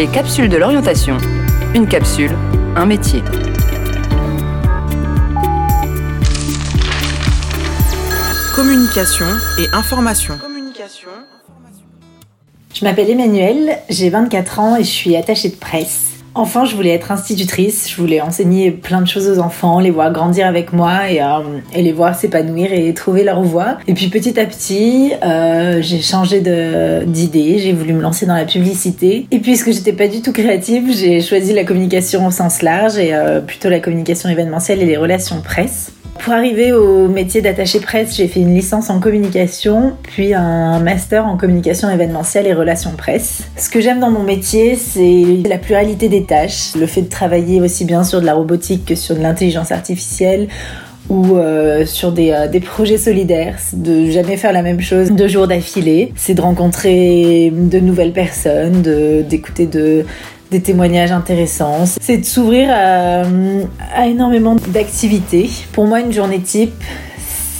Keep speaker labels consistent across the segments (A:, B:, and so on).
A: Les capsules de l'orientation. Une capsule, un métier.
B: Communication et information.
C: Je m'appelle Emmanuelle, j'ai 24 ans et je suis attachée de presse. Enfant, je voulais être institutrice, je voulais enseigner plein de choses aux enfants, les voir grandir avec moi et, euh, les voir s'épanouir et trouver leur voie. Et puis petit à petit, euh, j'ai changé d'idée, j'ai voulu me lancer dans la publicité. Et puisque j'étais pas du tout créative, j'ai choisi la communication au sens large et euh, plutôt la communication événementielle et les relations presse. Pour arriver au métier d'attaché presse, j'ai fait une licence en communication, puis un master en communication événementielle et relations presse. Ce que j'aime dans mon métier, c'est la pluralité des tâches, le fait de travailler aussi bien sur de la robotique que sur de l'intelligence artificielle ou euh, sur des, euh, des, projets solidaires, de jamais faire la même chose deux jours d'affilée. C'est de rencontrer de nouvelles personnes, d'écouter de, des témoignages intéressants. C'est de s'ouvrir à, énormément d'activités. Pour moi, une journée type,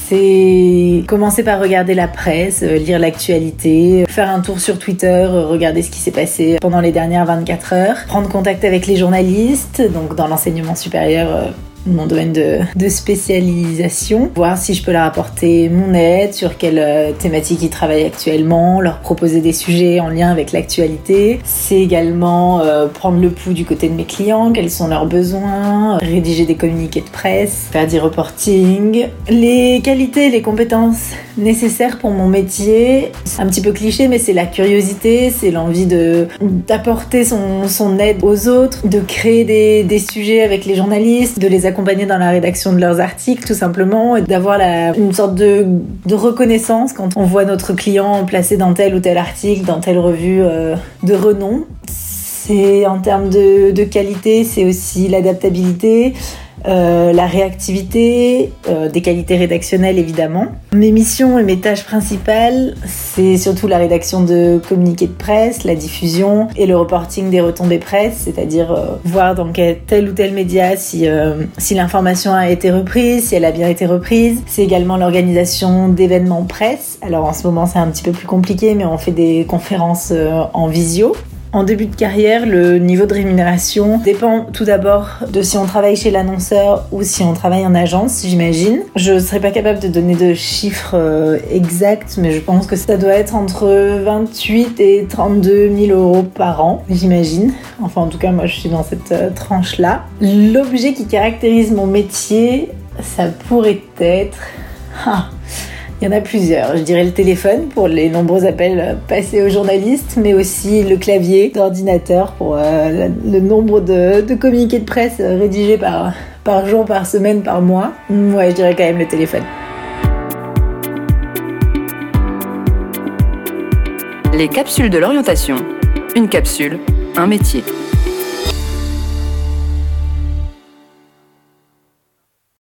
C: c'est commencer par regarder la presse, euh, lire l'actualité, faire un tour sur Twitter, regarder ce qui s'est passé pendant les dernières 24 heures, prendre contact avec les journalistes, donc dans l'enseignement supérieur euh, mon domaine de, spécialisation, voir si je peux leur apporter mon aide, sur quelle euh, thématique ils travaillent actuellement, leur proposer des sujets en lien avec l'actualité. C'est également euh, prendre le pouls du côté de mes clients, quels sont leurs besoins, rédiger des communiqués de presse, faire du reporting. Les qualités les compétences nécessaires pour mon métier, c'est un petit peu cliché, mais c'est la curiosité, c'est l'envie de d'apporter son, son, aide aux autres, de créer des, des sujets avec les journalistes, de les accompagner dans la rédaction de leurs articles, tout simplement, et d'avoir une sorte de, reconnaissance quand on voit notre client placé dans tel ou tel article, dans telle revue euh, de renom. C'est en termes de, de qualité, c'est aussi l'adaptabilité, euh, la réactivité, euh, des qualités rédactionnelles évidemment. Mes missions et mes tâches principales, c'est surtout la rédaction de communiqués de presse, la diffusion et le reporting des retombées presse, c'est-à-dire euh, voir dans quel, tel ou tel média si, si l'information a été reprise, si elle a bien été reprise. C'est également l'organisation d'événements presse. Alors en ce moment c'est un petit peu plus compliqué, mais on fait des conférences en visio. En début de carrière, le niveau de rémunération dépend tout d'abord de si on travaille chez l'annonceur ou si on travaille en agence, j'imagine. Je ne serais pas capable de donner de chiffres euh, exacts, mais je pense que ça doit être entre 28 et 32 000 euros par an, j'imagine. Enfin, en tout cas, moi, je suis dans cette euh, tranche-là. L'objet qui caractérise mon métier, ça pourrait être... Ah, il y en a plusieurs. Je dirais le téléphone pour les nombreux appels passés aux journalistes, mais aussi le clavier d'ordinateur pour euh, le nombre de, communiqués de presse rédigés par, par jour, par semaine, par mois. Ouais, je dirais quand même le téléphone.
A: Les capsules de l'orientation. Une capsule, un métier.